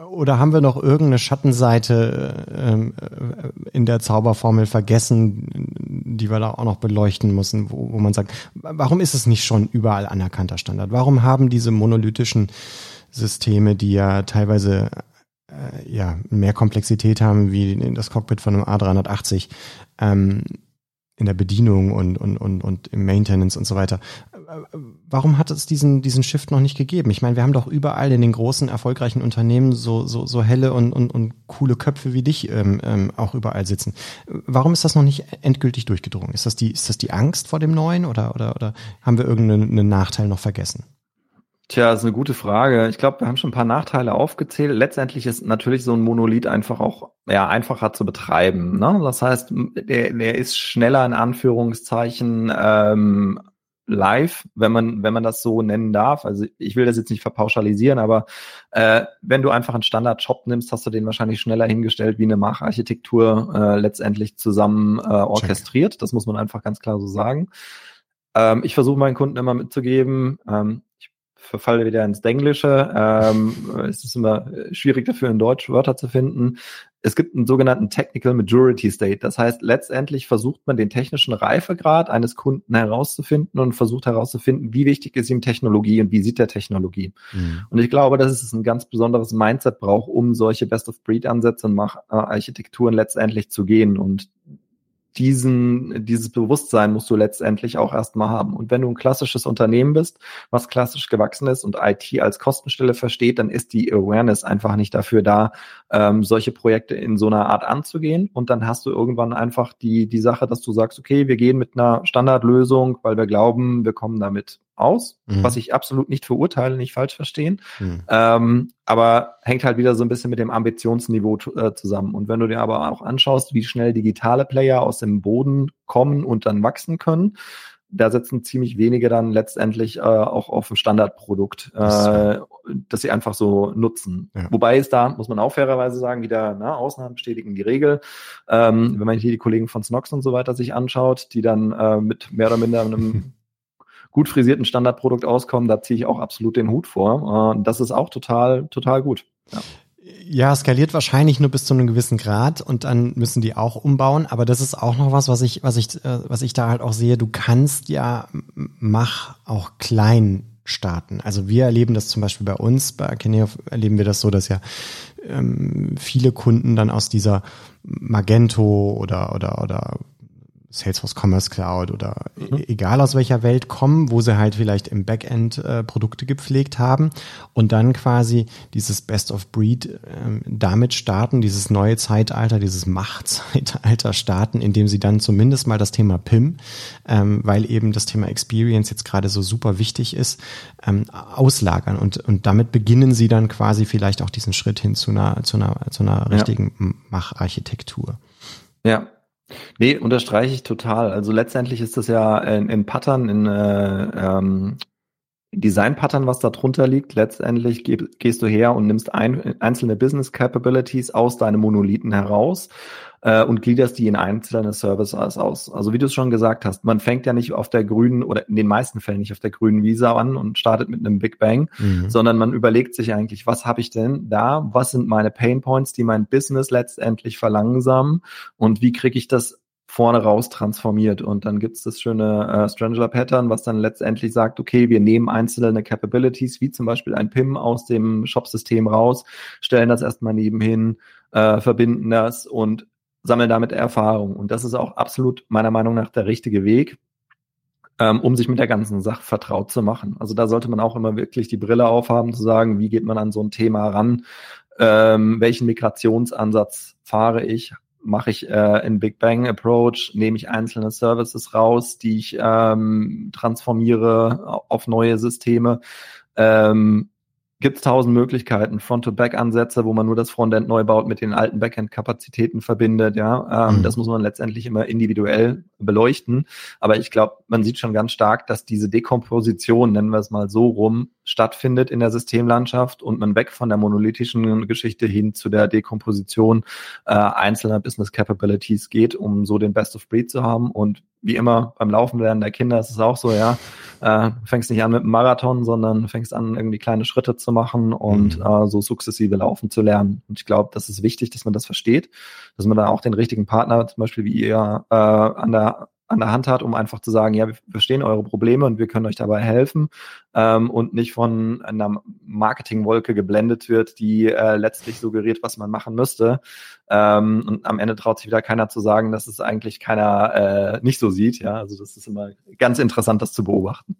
oder haben wir noch irgendeine Schattenseite ähm, äh, in der Zauberformel vergessen, die wir da auch noch beleuchten müssen, wo, wo man sagt, warum ist es nicht schon überall anerkannter Standard? Warum haben diese monolithischen Systeme, die ja teilweise äh, ja mehr Komplexität haben wie das Cockpit von einem A380, ähm, in der Bedienung und, und, und, und im Maintenance und so weiter. Warum hat es diesen, diesen Shift noch nicht gegeben? Ich meine, wir haben doch überall in den großen, erfolgreichen Unternehmen so, so, so helle und, und, und coole Köpfe wie dich ähm, ähm, auch überall sitzen. Warum ist das noch nicht endgültig durchgedrungen? Ist das die, ist das die Angst vor dem Neuen oder, oder, oder haben wir irgendeinen Nachteil noch vergessen? Tja, das ist eine gute Frage. Ich glaube, wir haben schon ein paar Nachteile aufgezählt. Letztendlich ist natürlich so ein Monolith einfach auch ja, einfacher zu betreiben. Ne? Das heißt, der, der ist schneller in Anführungszeichen ähm, live, wenn man, wenn man das so nennen darf. Also ich will das jetzt nicht verpauschalisieren, aber äh, wenn du einfach einen Standard-Shop nimmst, hast du den wahrscheinlich schneller hingestellt, wie eine Macharchitektur äh, letztendlich zusammen äh, orchestriert. Das muss man einfach ganz klar so sagen. Ähm, ich versuche meinen Kunden immer mitzugeben, ähm, verfalle wieder ins Denglische. Ähm, es ist immer schwierig dafür, in Deutsch Wörter zu finden. Es gibt einen sogenannten Technical Majority State. Das heißt, letztendlich versucht man den technischen Reifegrad eines Kunden herauszufinden und versucht herauszufinden, wie wichtig ist ihm Technologie und wie sieht der Technologie. Mhm. Und ich glaube, dass es ein ganz besonderes Mindset braucht, um solche Best-of-Breed-Ansätze und Architekturen letztendlich zu gehen. Und diesen, dieses Bewusstsein musst du letztendlich auch erstmal haben. Und wenn du ein klassisches Unternehmen bist, was klassisch gewachsen ist und IT als Kostenstelle versteht, dann ist die Awareness einfach nicht dafür da, ähm, solche Projekte in so einer Art anzugehen. Und dann hast du irgendwann einfach die, die Sache, dass du sagst, okay, wir gehen mit einer Standardlösung, weil wir glauben, wir kommen damit aus, mhm. was ich absolut nicht verurteile, nicht falsch verstehen. Mhm. Ähm, aber hängt halt wieder so ein bisschen mit dem Ambitionsniveau äh, zusammen. Und wenn du dir aber auch anschaust, wie schnell digitale Player aus dem Boden kommen und dann wachsen können, da setzen ziemlich wenige dann letztendlich äh, auch auf ein Standardprodukt, äh, das sie einfach so nutzen. Ja. Wobei es da, muss man auch fairerweise sagen, wieder na, Ausnahmen bestätigen die Regel. Ähm, wenn man hier die Kollegen von Snox und so weiter sich anschaut, die dann äh, mit mehr oder minder einem gut frisierten Standardprodukt auskommen, da ziehe ich auch absolut den Hut vor. Äh, das ist auch total, total gut. Ja. Ja, skaliert wahrscheinlich nur bis zu einem gewissen Grad und dann müssen die auch umbauen. Aber das ist auch noch was, was ich, was ich, äh, was ich da halt auch sehe. Du kannst ja mach auch klein starten. Also wir erleben das zum Beispiel bei uns, bei Akeneo erleben wir das so, dass ja ähm, viele Kunden dann aus dieser Magento oder oder oder Salesforce Commerce Cloud oder mhm. E-, egal aus welcher Welt kommen, wo sie halt vielleicht im Backend äh, Produkte gepflegt haben und dann quasi dieses Best of Breed äh, damit starten, dieses neue Zeitalter, dieses Machtzeitalter starten, indem sie dann zumindest mal das Thema PIM, ähm, weil eben das Thema Experience jetzt gerade so super wichtig ist, ähm, auslagern und, und damit beginnen sie dann quasi vielleicht auch diesen Schritt hin zu einer, zu einer, zu einer richtigen ja. Macharchitektur. Ja, Nee, unterstreiche ich total. Also letztendlich ist das ja in, in Pattern, in äh, ähm, Design-Pattern, was da drunter liegt. Letztendlich geh, gehst du her und nimmst ein, einzelne Business Capabilities aus deinem Monolithen heraus äh, und gliederst die in einzelne Services aus. Also wie du es schon gesagt hast, man fängt ja nicht auf der grünen oder in den meisten Fällen nicht auf der grünen Visa an und startet mit einem Big Bang, mhm. sondern man überlegt sich eigentlich, was habe ich denn da? Was sind meine Pain Points, die mein Business letztendlich verlangsamen und wie kriege ich das vorne raus transformiert. Und dann gibt's das schöne äh, Strangler Pattern, was dann letztendlich sagt, okay, wir nehmen einzelne Capabilities, wie zum Beispiel ein PIM aus dem Shop-System raus, stellen das erstmal nebenhin, äh, verbinden das und sammeln damit Erfahrung. Und das ist auch absolut meiner Meinung nach der richtige Weg, ähm, um sich mit der ganzen Sache vertraut zu machen. Also da sollte man auch immer wirklich die Brille aufhaben, zu sagen, wie geht man an so ein Thema ran, ähm, welchen Migrationsansatz fahre ich, mache ich äh, in Big Bang Approach, nehme ich einzelne Services raus, die ich ähm, transformiere auf neue Systeme. Ähm, gibt es tausend Möglichkeiten, Front-to-Back-Ansätze, wo man nur das Frontend neu baut, mit den alten Backend-Kapazitäten verbindet. Ja, ähm, mhm. das muss man letztendlich immer individuell beleuchten. Aber ich glaube, man sieht schon ganz stark, dass diese Dekomposition, nennen wir es mal so rum, stattfindet in der Systemlandschaft und man weg von der monolithischen Geschichte hin zu der Dekomposition äh, einzelner Business Capabilities geht, um so den Best of Breed zu haben. Und wie immer beim Laufen lernen der Kinder ist es auch so, ja, äh, fängst nicht an mit einem Marathon, sondern fängst an, irgendwie kleine Schritte zu machen und mhm. äh, so sukzessive laufen zu lernen. Und ich glaube, das ist wichtig, dass man das versteht, dass man da auch den richtigen Partner, zum Beispiel wie ihr, äh, an der an der Hand hat, um einfach zu sagen, ja, wir verstehen eure Probleme und wir können euch dabei helfen ähm, und nicht von einer Marketingwolke geblendet wird, die äh, letztlich suggeriert, was man machen müsste. Ähm, und am Ende traut sich wieder keiner zu sagen, dass es eigentlich keiner äh, nicht so sieht. Ja, also das ist immer ganz interessant, das zu beobachten.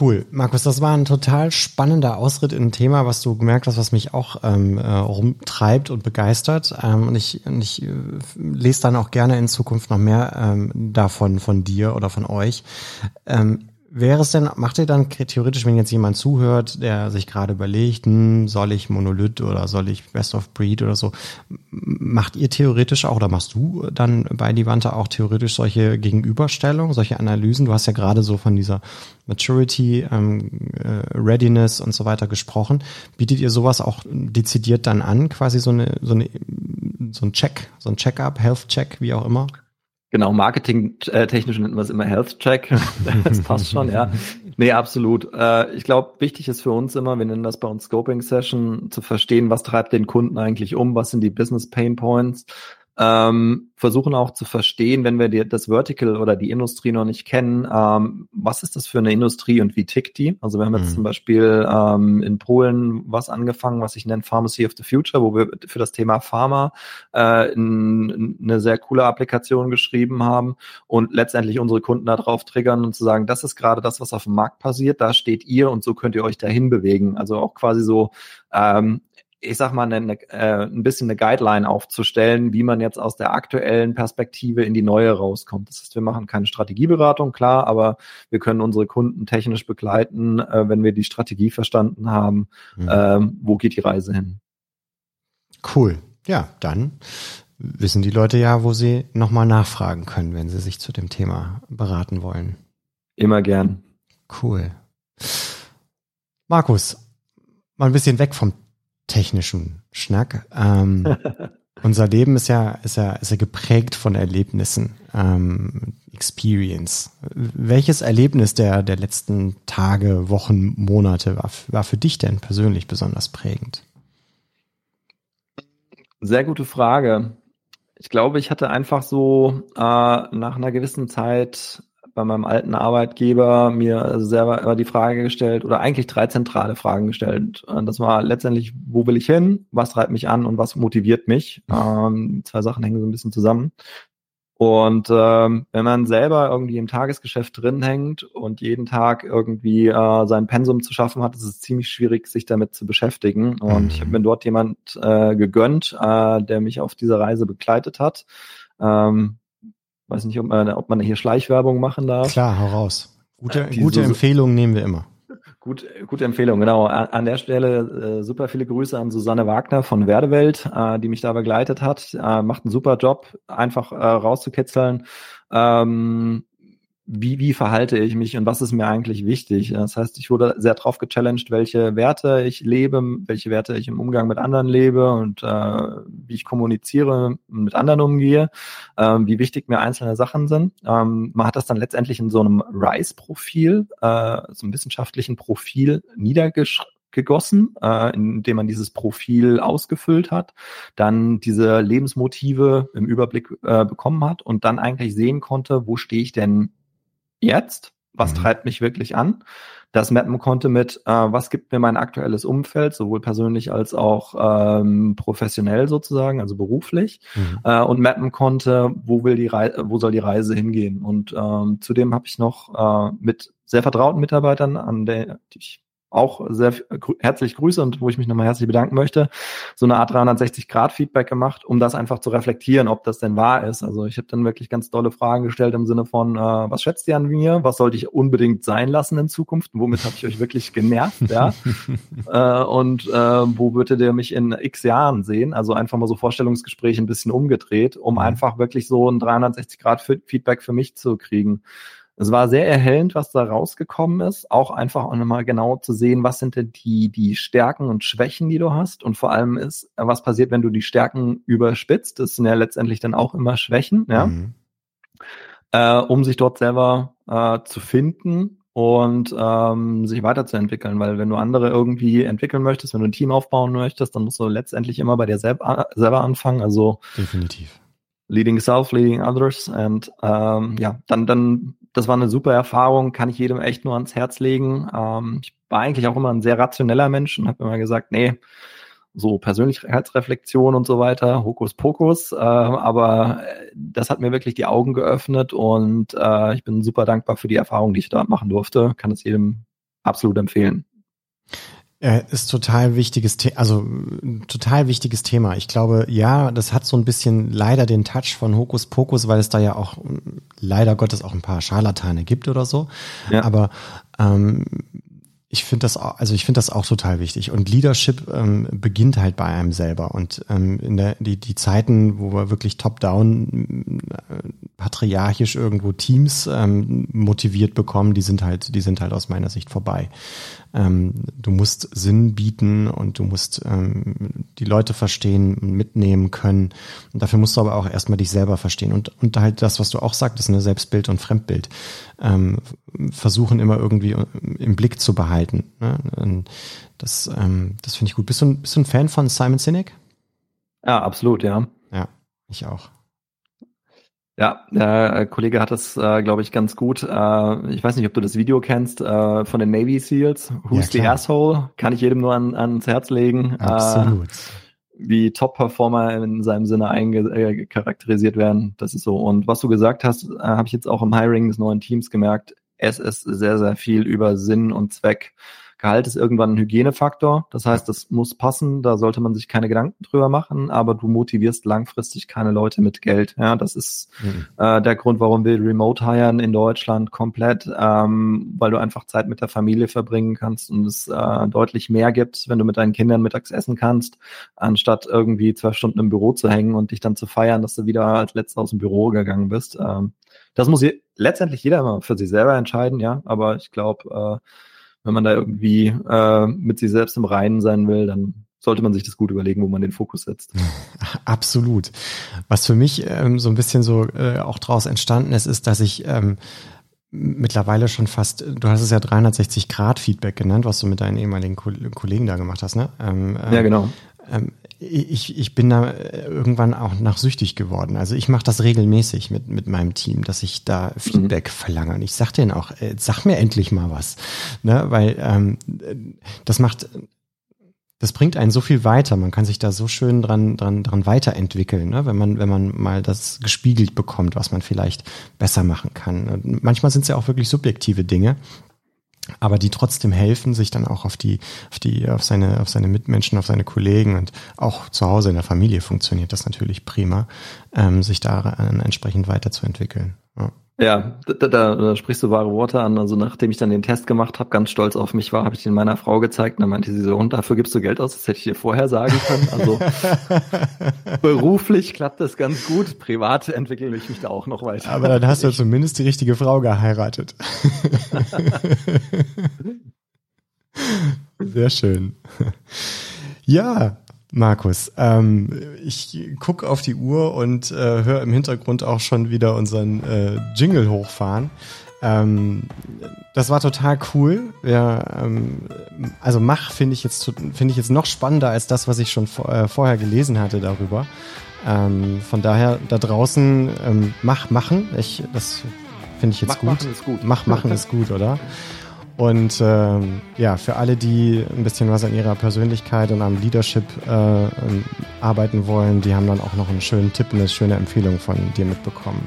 Cool. Markus, das war ein total spannender Ausritt in ein Thema, was du gemerkt hast, was mich auch ähm, äh, rumtreibt und begeistert. Ähm, und ich, und ich äh, lese dann auch gerne in Zukunft noch mehr ähm, davon von dir oder von euch. Ähm, Wäre es denn, macht ihr dann theoretisch, wenn jetzt jemand zuhört, der sich gerade überlegt, hm, soll ich Monolith oder soll ich Best of Breed oder so, macht ihr theoretisch auch oder machst du dann bei Divanta auch theoretisch solche Gegenüberstellungen, solche Analysen? Du hast ja gerade so von dieser Maturity, ähm, äh, Readiness und so weiter gesprochen. Bietet ihr sowas auch dezidiert dann an, quasi so eine, so eine, so ein Check, so ein Check-up, Health-Check, wie auch immer? Genau, marketing-technisch nennt man es immer Health Check. das passt schon, ja. Nee, absolut. Äh, ich glaube, wichtig ist für uns immer, wir nennen das bei uns Scoping Session, zu verstehen, was treibt den Kunden eigentlich um, was sind die Business Pain Points, ähm, versuchen auch zu verstehen, wenn wir die, das Vertical oder die Industrie noch nicht kennen, ähm, was ist das für eine Industrie und wie tickt die? Also wir haben jetzt mhm. zum Beispiel ähm, in Polen was angefangen, was ich nenne Pharmacy of the Future, wo wir für das Thema Pharma äh, in, eine sehr coole Applikation geschrieben haben und letztendlich unsere Kunden darauf triggern und zu sagen, das ist gerade das, was auf dem Markt passiert, da steht ihr und so könnt ihr euch dahin bewegen. Also auch quasi so ähm, ich sag mal, eine, äh, ein bisschen eine Guideline aufzustellen, wie man jetzt aus der aktuellen Perspektive in die neue rauskommt. Das heißt, wir machen keine Strategieberatung, klar, aber wir können unsere Kunden technisch begleiten, äh, wenn wir die Strategie verstanden haben, mhm. ähm, wo geht die Reise hin. Cool. Ja, dann wissen die Leute ja, wo sie nochmal nachfragen können, wenn sie sich zu dem Thema beraten wollen. Immer gern. Cool. Markus, mal ein bisschen weg vom technischen Schnack. Ähm, unser Leben ist ja, ist ja, ist ja geprägt von Erlebnissen, ähm, Experience. Welches Erlebnis der, der letzten Tage, Wochen, Monate war, war für dich denn persönlich besonders prägend? Sehr gute Frage. Ich glaube, ich hatte einfach so äh, nach einer gewissen Zeit bei meinem alten Arbeitgeber mir selber immer die Frage gestellt oder eigentlich drei zentrale Fragen gestellt. Das war letztendlich, wo will ich hin, was treibt mich an und was motiviert mich. Ähm, zwei Sachen hängen so ein bisschen zusammen. Und ähm, wenn man selber irgendwie im Tagesgeschäft drin hängt und jeden Tag irgendwie äh, sein Pensum zu schaffen hat, ist es ziemlich schwierig, sich damit zu beschäftigen. Und mhm. ich habe mir dort jemand äh, gegönnt, äh, der mich auf dieser Reise begleitet hat. Ähm, weiß nicht, ob man, ob man hier Schleichwerbung machen darf. Klar, hau raus. Gute, äh, gute Empfehlungen nehmen wir immer. Gut, gute Empfehlung, genau. An der Stelle äh, super viele Grüße an Susanne Wagner von Werdewelt, äh, die mich da begleitet hat. Äh, macht einen super Job, einfach äh, rauszukitzeln. Ähm, wie, wie verhalte ich mich und was ist mir eigentlich wichtig. Das heißt, ich wurde sehr drauf gechallenged, welche Werte ich lebe, welche Werte ich im Umgang mit anderen lebe und äh, wie ich kommuniziere, mit anderen umgehe, äh, wie wichtig mir einzelne Sachen sind. Ähm, man hat das dann letztendlich in so einem RISE-Profil, äh, so einem wissenschaftlichen Profil niedergeschrieben gegossen, äh, indem man dieses Profil ausgefüllt hat, dann diese Lebensmotive im Überblick äh, bekommen hat und dann eigentlich sehen konnte, wo stehe ich denn jetzt? Was mhm. treibt mich wirklich an? Das mappen konnte mit, äh, was gibt mir mein aktuelles Umfeld, sowohl persönlich als auch ähm, professionell sozusagen, also beruflich, mhm. äh, und mappen konnte, wo will die Reise, wo soll die Reise hingehen. Und ähm, zudem habe ich noch äh, mit sehr vertrauten Mitarbeitern, an der ich auch sehr herzlich grüße und wo ich mich nochmal herzlich bedanken möchte, so eine Art 360-Grad-Feedback gemacht, um das einfach zu reflektieren, ob das denn wahr ist. Also ich habe dann wirklich ganz tolle Fragen gestellt im Sinne von, äh, was schätzt ihr an mir? Was sollte ich unbedingt sein lassen in Zukunft? Womit habe ich euch wirklich genervt? Ja? äh, und äh, wo würdet ihr mich in x Jahren sehen? Also einfach mal so Vorstellungsgespräche ein bisschen umgedreht, um mhm. einfach wirklich so ein 360-Grad-Feedback für mich zu kriegen. Es war sehr erhellend, was da rausgekommen ist. Auch einfach auch nochmal genau zu sehen, was sind denn die, die Stärken und Schwächen, die du hast. Und vor allem ist, was passiert, wenn du die Stärken überspitzt. Das sind ja letztendlich dann auch immer Schwächen, ja. Mhm. Äh, um sich dort selber äh, zu finden und ähm, sich weiterzuentwickeln. Weil wenn du andere irgendwie entwickeln möchtest, wenn du ein Team aufbauen möchtest, dann musst du letztendlich immer bei dir selber, selber anfangen. Also definitiv. Leading self, leading others. Und ähm, ja, dann, dann das war eine super Erfahrung, kann ich jedem echt nur ans Herz legen. Ähm, ich war eigentlich auch immer ein sehr rationeller Mensch und habe immer gesagt, nee, so Persönlichkeitsreflexion und so weiter, Hokuspokus. Äh, aber das hat mir wirklich die Augen geöffnet und äh, ich bin super dankbar für die Erfahrung, die ich da machen durfte. Kann es jedem absolut empfehlen. Äh, ist total wichtiges, The also total wichtiges Thema. Ich glaube, ja, das hat so ein bisschen leider den Touch von Hokuspokus, weil es da ja auch leider Gottes auch ein paar Scharlatane gibt oder so. Ja. Aber ähm, ich finde das, auch, also ich finde das auch total wichtig. Und Leadership ähm, beginnt halt bei einem selber. Und ähm, in der die die Zeiten, wo wir wirklich top-down äh, patriarchisch irgendwo Teams ähm, motiviert bekommen, die sind halt, die sind halt aus meiner Sicht vorbei. Ähm, du musst Sinn bieten und du musst ähm, die Leute verstehen und mitnehmen können. Und dafür musst du aber auch erstmal dich selber verstehen. Und, und halt das, was du auch sagtest, eine Selbstbild und Fremdbild, ähm, versuchen immer irgendwie im Blick zu behalten. Ne? Das, ähm, das finde ich gut. Bist du, bist du ein Fan von Simon Sinek? Ja, absolut, ja. Ja, ich auch. Ja, der äh, Kollege hat das, äh, glaube ich, ganz gut. Äh, ich weiß nicht, ob du das Video kennst äh, von den Navy SEALs. Who's ja, the Asshole? Kann ich jedem nur an, ans Herz legen. Äh, Absolut. wie Top-Performer in seinem Sinne eingecharakterisiert äh, werden. Das ist so. Und was du gesagt hast, habe ich jetzt auch im Hiring des neuen Teams gemerkt. Es ist sehr, sehr viel über Sinn und Zweck. Gehalt ist irgendwann ein Hygienefaktor. Das heißt, das muss passen. Da sollte man sich keine Gedanken drüber machen, aber du motivierst langfristig keine Leute mit Geld. Ja, das ist mhm. äh, der Grund, warum wir Remote hiren in Deutschland komplett, ähm, weil du einfach Zeit mit der Familie verbringen kannst und es äh, deutlich mehr gibt, wenn du mit deinen Kindern mittags essen kannst, anstatt irgendwie zwölf Stunden im Büro zu hängen und dich dann zu feiern, dass du wieder als letzter aus dem Büro gegangen bist. Ähm, das muss je letztendlich jeder immer für sich selber entscheiden, ja. Aber ich glaube, äh, wenn man da irgendwie äh, mit sich selbst im Reinen sein will, dann sollte man sich das gut überlegen, wo man den Fokus setzt. Absolut. Was für mich ähm, so ein bisschen so äh, auch daraus entstanden ist, ist, dass ich ähm, mittlerweile schon fast, du hast es ja 360 Grad Feedback genannt, was du mit deinen ehemaligen Kollegen da gemacht hast, ne? Ähm, ja, genau. Ich, ich bin da irgendwann auch nachsüchtig geworden. Also ich mache das regelmäßig mit, mit meinem Team, dass ich da Feedback mhm. verlange. Und ich sag denen auch, äh, sag mir endlich mal was. Ne? Weil ähm, das macht das bringt einen so viel weiter. Man kann sich da so schön dran, dran, dran weiterentwickeln, ne? wenn man, wenn man mal das gespiegelt bekommt, was man vielleicht besser machen kann. Und manchmal sind es ja auch wirklich subjektive Dinge, aber die trotzdem helfen, sich dann auch auf die, auf die, auf seine, auf seine Mitmenschen, auf seine Kollegen und auch zu Hause in der Familie funktioniert das natürlich prima, ähm, sich da entsprechend weiterzuentwickeln. Ja. Ja, da, da, da sprichst du wahre Worte an. Also nachdem ich dann den Test gemacht habe, ganz stolz auf mich war, habe ich den meiner Frau gezeigt. Und dann meinte sie so, und dafür gibst du Geld aus, das hätte ich dir vorher sagen können. Also beruflich klappt das ganz gut, privat entwickle ich mich da auch noch weiter. Aber dann hast du zumindest die richtige Frau geheiratet. Sehr schön. Ja, Markus, ähm, ich gucke auf die Uhr und äh, höre im Hintergrund auch schon wieder unseren äh, Jingle hochfahren. Ähm, das war total cool. Ja, ähm, also Mach finde ich jetzt finde ich jetzt noch spannender als das, was ich schon vor, äh, vorher gelesen hatte darüber. Ähm, von daher da draußen ähm, Mach machen. Ich, das finde ich jetzt Mach gut. Machen ist gut. Mach machen ist gut, oder? Und ähm, ja, für alle, die ein bisschen was an ihrer Persönlichkeit und am Leadership äh, ähm, arbeiten wollen, die haben dann auch noch einen schönen Tipp, eine schöne Empfehlung von dir mitbekommen.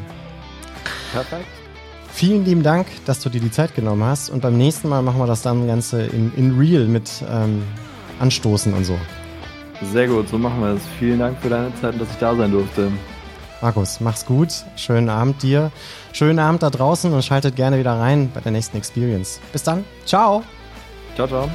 Perfekt. Vielen lieben Dank, dass du dir die Zeit genommen hast. Und beim nächsten Mal machen wir das dann Ganze in, in Real mit ähm, Anstoßen und so. Sehr gut, so machen wir es. Vielen Dank für deine Zeit und dass ich da sein durfte. Markus, mach's gut. Schönen Abend dir. Schönen Abend da draußen und schaltet gerne wieder rein bei der nächsten Experience. Bis dann. Ciao. Ciao, ciao.